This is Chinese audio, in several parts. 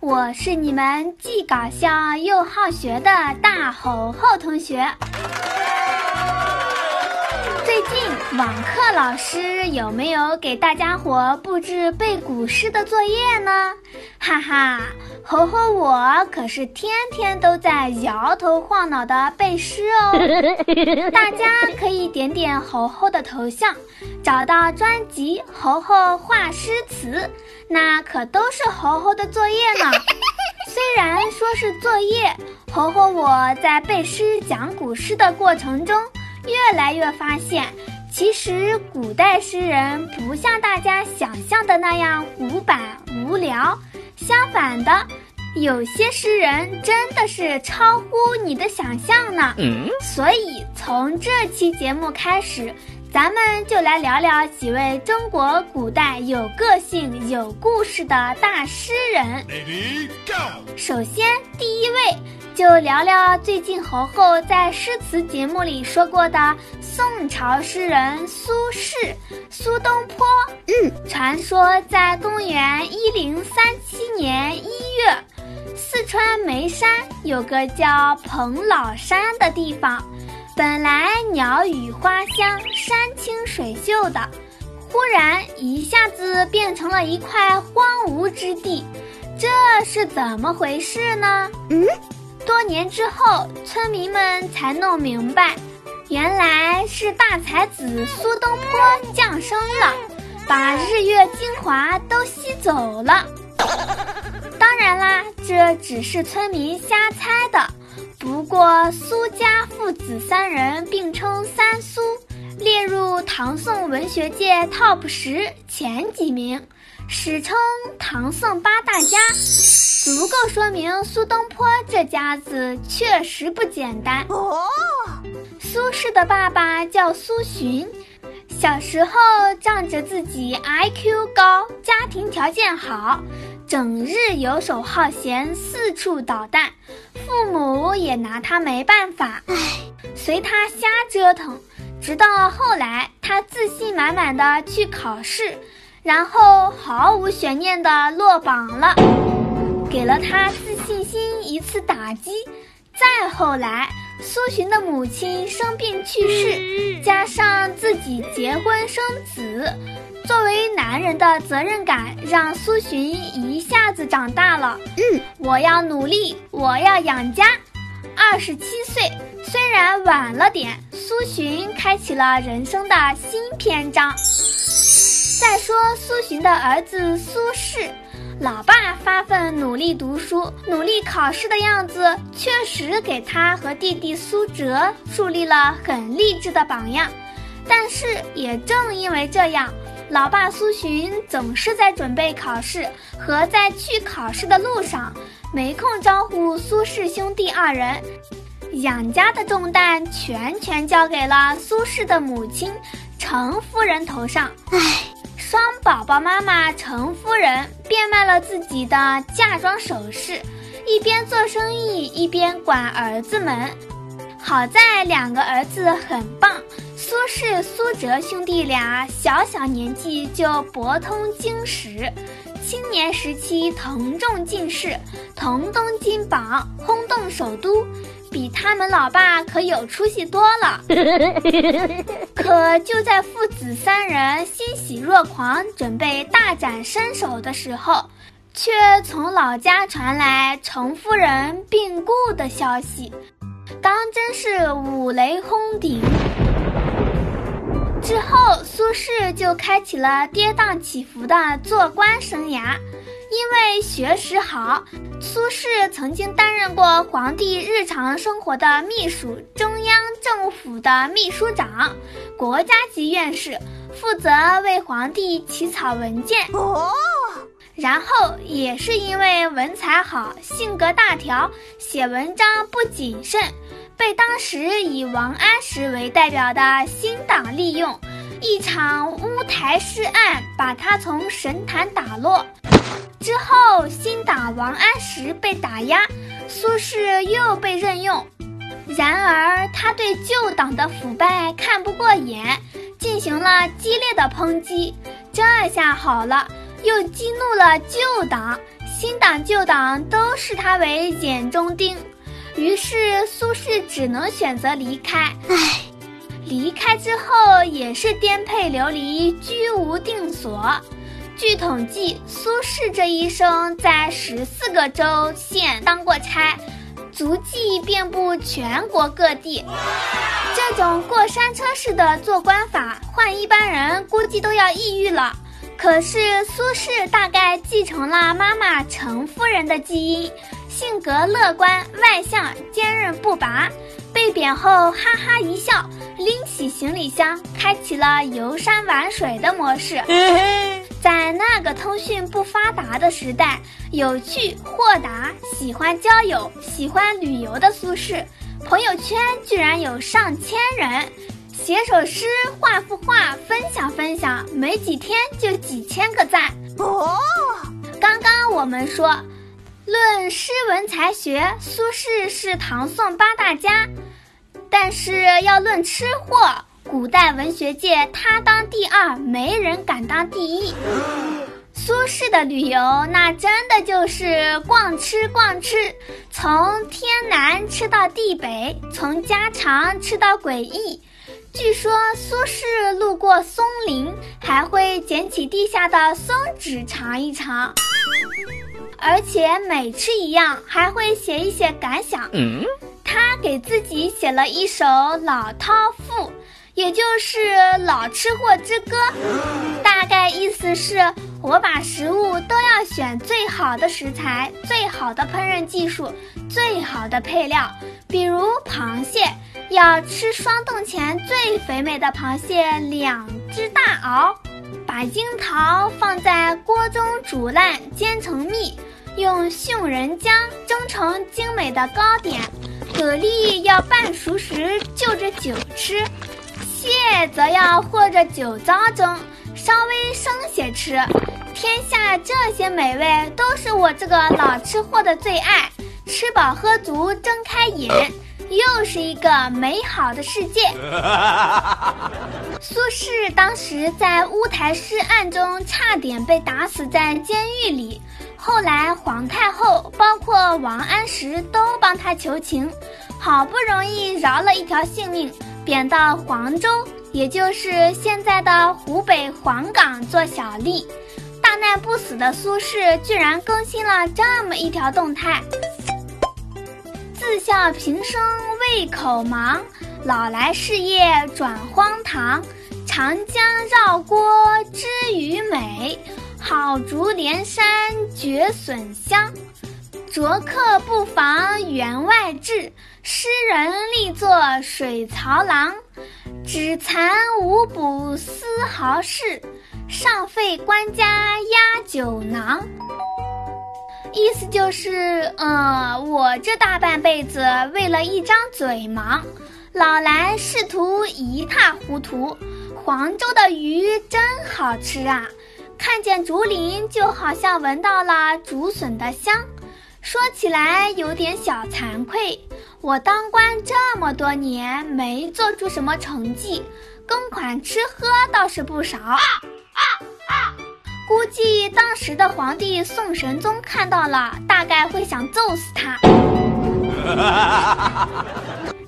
我是你们既搞笑又好学的大猴猴同学。网课老师有没有给大家伙布置背古诗的作业呢？哈哈，猴猴我可是天天都在摇头晃脑的背诗哦。大家可以点点猴猴的头像，找到专辑《猴猴画诗词》，那可都是猴猴的作业呢。虽然说是作业，猴猴我在背诗讲古诗的过程中。越来越发现，其实古代诗人不像大家想象的那样古板无聊，相反的，有些诗人真的是超乎你的想象呢。所以从这期节目开始，咱们就来聊聊几位中国古代有个性、有故事的大诗人。首先，第一位。就聊聊最近侯后在诗词节目里说过的宋朝诗人苏轼，苏东坡。嗯，传说在公元一零三七年一月，四川眉山有个叫彭老山的地方，本来鸟语花香、山清水秀的，忽然一下子变成了一块荒芜之地，这是怎么回事呢？嗯。多年之后，村民们才弄明白，原来是大才子苏东坡降生了，把日月精华都吸走了。当然啦，这只是村民瞎猜的。不过，苏家父子三人并称“三苏”，列入唐宋文学界 TOP 十前几名，史称唐宋八大家。足够说明苏东坡这家子确实不简单哦。苏轼的爸爸叫苏洵，小时候仗着自己 IQ 高，家庭条件好，整日游手好闲，四处捣蛋，父母也拿他没办法，唉，随他瞎折腾。直到后来，他自信满满的去考试，然后毫无悬念的落榜了。给了他自信心一次打击。再后来，苏洵的母亲生病去世，加上自己结婚生子，作为男人的责任感让苏洵一下子长大了。嗯，我要努力，我要养家。二十七岁，虽然晚了点，苏洵开启了人生的新篇章。再说苏洵的儿子苏轼。老爸发奋努力读书、努力考试的样子，确实给他和弟弟苏辙树立了很励志的榜样。但是，也正因为这样，老爸苏洵总是在准备考试和在去考试的路上，没空招呼苏轼兄弟二人，养家的重担全权交给了苏轼的母亲程夫人头上。唉。双宝宝妈妈程夫人变卖了自己的嫁妆首饰，一边做生意一边管儿子们。好在两个儿子很棒，苏轼、苏辙兄弟俩小小年纪就博通经史，青年时期腾中进士，同登金榜，轰动首都。比他们老爸可有出息多了，可就在父子三人欣喜若狂，准备大展身手的时候，却从老家传来程夫人病故的消息，当真是五雷轰顶。之后，苏轼就开启了跌宕起伏的做官生涯。因为学识好，苏轼曾经担任过皇帝日常生活的秘书、中央政府的秘书长、国家级院士，负责为皇帝起草文件。哦，然后也是因为文采好、性格大条、写文章不谨慎，被当时以王安石为代表的新党利用，一场乌台诗案把他从神坛打落。之后，新党王安石被打压，苏轼又被任用。然而，他对旧党的腐败看不过眼，进行了激烈的抨击。这下好了，又激怒了旧党，新党旧党都视他为眼中钉，于是苏轼只能选择离开。唉，离开之后也是颠沛流离，居无定所。据统计，苏轼这一生在十四个州县当过差，足迹遍布全国各地。这种过山车式的做官法，换一般人估计都要抑郁了。可是苏轼大概继承了妈妈程夫人的基因，性格乐观外向，坚韧不拔。被贬后，哈哈一笑，拎起行李箱，开启了游山玩水的模式。在那个通讯不发达的时代，有趣豁达、喜欢交友、喜欢旅游的苏轼，朋友圈居然有上千人，写首诗、画幅画，分享分享，没几天就几千个赞。哦，刚刚我们说，论诗文才学，苏轼是唐宋八大家，但是要论吃货。古代文学界，他当第二，没人敢当第一。苏轼的旅游，那真的就是逛吃逛吃，从天南吃到地北，从家常吃到诡异。据说苏轼路过松林，还会捡起地下的松脂尝一尝，而且每吃一样，还会写一写感想。他给自己写了一首《老饕赋》。也就是《老吃货之歌》，大概意思是我把食物都要选最好的食材、最好的烹饪技术、最好的配料。比如螃蟹，要吃霜冻前最肥美的螃蟹两只大螯；把樱桃放在锅中煮烂煎成蜜，用杏仁浆蒸成精美的糕点；蛤蜊要半熟时就着酒吃。蟹则要和着酒糟蒸，稍微生些吃。天下这些美味都是我这个老吃货的最爱。吃饱喝足，睁开眼，又是一个美好的世界。苏轼当时在乌台诗案中差点被打死在监狱里，后来皇太后包括王安石都帮他求情，好不容易饶了一条性命。贬到黄州，也就是现在的湖北黄冈做小吏。大难不死的苏轼居然更新了这么一条动态：自笑平生胃口忙，老来事业转荒唐。长江绕郭知鱼美，好竹连山绝笋香。着客不妨员外志，诗人力作水槽郎。只惭无补丝毫事，尚费官家压酒囊。意思就是，呃，我这大半辈子为了一张嘴忙，老来仕途一塌糊涂。黄州的鱼真好吃啊，看见竹林就好像闻到了竹笋的香。说起来有点小惭愧，我当官这么多年没做出什么成绩，公款吃喝倒是不少。估计当时的皇帝宋神宗看到了，大概会想揍死他。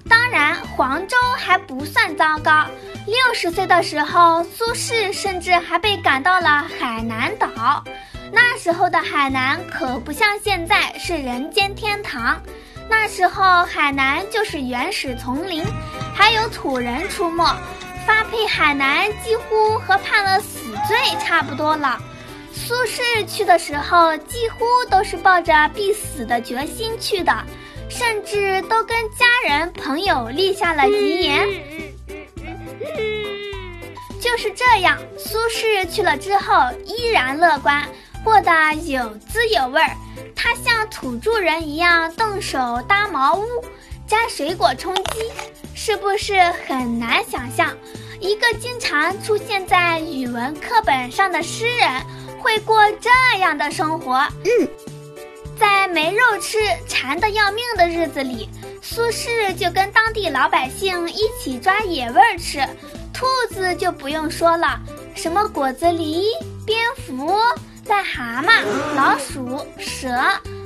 当然，黄州还不算糟糕。六十岁的时候，苏轼甚至还被赶到了海南岛。那时候的海南可不像现在是人间天堂，那时候海南就是原始丛林，还有土人出没，发配海南几乎和判了死罪差不多了。苏轼去的时候几乎都是抱着必死的决心去的，甚至都跟家人朋友立下了遗言。就是这样，苏轼去了之后依然乐观。过得有滋有味儿，他像土著人一样动手搭茅屋、摘水果充饥，是不是很难想象，一个经常出现在语文课本上的诗人会过这样的生活？嗯，在没肉吃、馋得要命的日子里，苏轼就跟当地老百姓一起抓野味儿吃。兔子就不用说了，什么果子狸、蝙蝠。在蛤蟆、老鼠、蛇、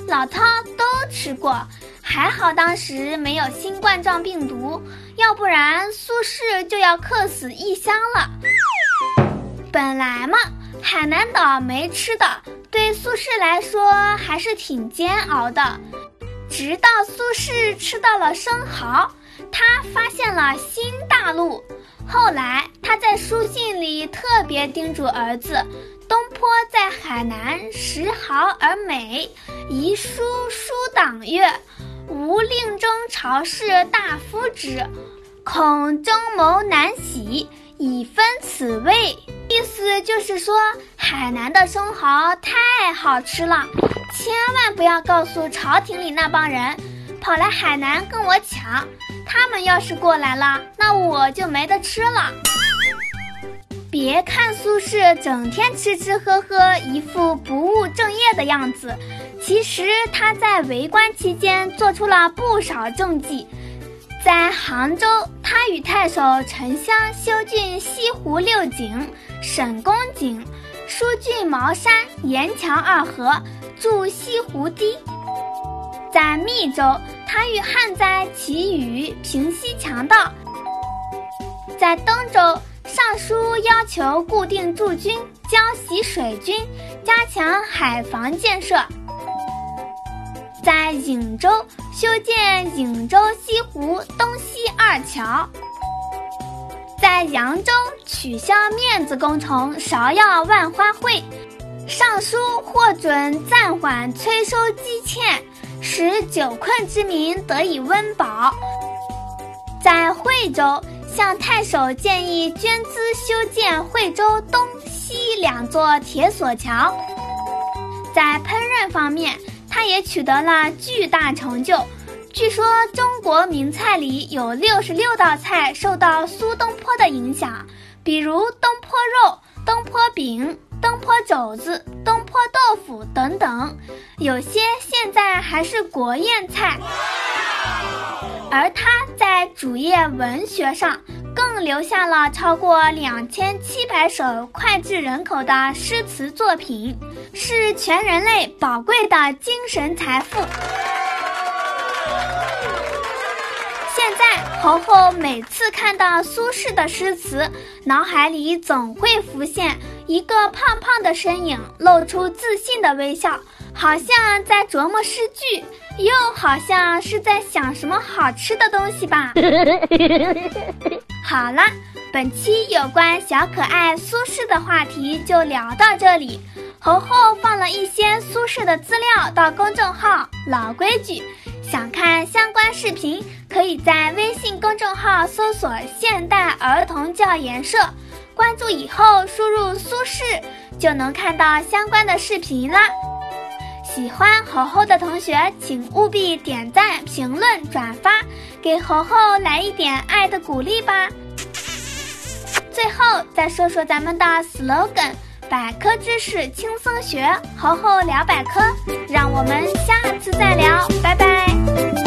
老饕都吃过，还好当时没有新冠状病毒，要不然苏轼就要客死异乡了。本来嘛，海南岛没吃的，对苏轼来说还是挺煎熬的。直到苏轼吃到了生蚝，他发现了新大陆。后来他在书信里特别叮嘱儿子：“东坡在海南食蚝而美，遗书书党曰：‘吾令中朝士大夫之，恐争谋难喜，以分此味。’意思就是说，海南的生蚝太好吃了。”千万不要告诉朝廷里那帮人，跑来海南跟我抢。他们要是过来了，那我就没得吃了。别看苏轼整天吃吃喝喝，一副不务正业的样子，其实他在为官期间做出了不少政绩。在杭州，他与太守沉香修浚西湖六景、沈公景、疏浚茅山、沿桥二河。筑西湖堤，在密州，他与旱灾祈雨，平息强盗；在登州，上书要求固定驻军，交习水军，加强海防建设；在颍州，修建颍州西湖东西二桥；在扬州，取消面子工程，芍药万花会。上书获准暂缓催收积欠，使久困之民得以温饱。在惠州，向太守建议捐资修建惠州东西两座铁索桥。在烹饪方面，他也取得了巨大成就。据说中国名菜里有六十六道菜受到苏东坡的影响，比如东坡肉、东坡饼。东坡肘子、东坡豆腐等等，有些现在还是国宴菜。而他在主页文学上更留下了超过两千七百首脍炙人口的诗词作品，是全人类宝贵的精神财富。现在，猴猴每次看到苏轼的诗词，脑海里总会浮现。一个胖胖的身影露出自信的微笑，好像在琢磨诗句，又好像是在想什么好吃的东西吧。好了，本期有关小可爱苏轼的话题就聊到这里。猴猴放了一些苏轼的资料到公众号，老规矩，想看相关视频，可以在微信公众号搜索“现代儿童教研社”。关注以后，输入苏轼就能看到相关的视频啦。喜欢猴猴的同学，请务必点赞、评论、转发，给猴猴来一点爱的鼓励吧。最后再说说咱们的 slogan：百科知识轻松学，猴猴聊百科。让我们下次再聊，拜拜。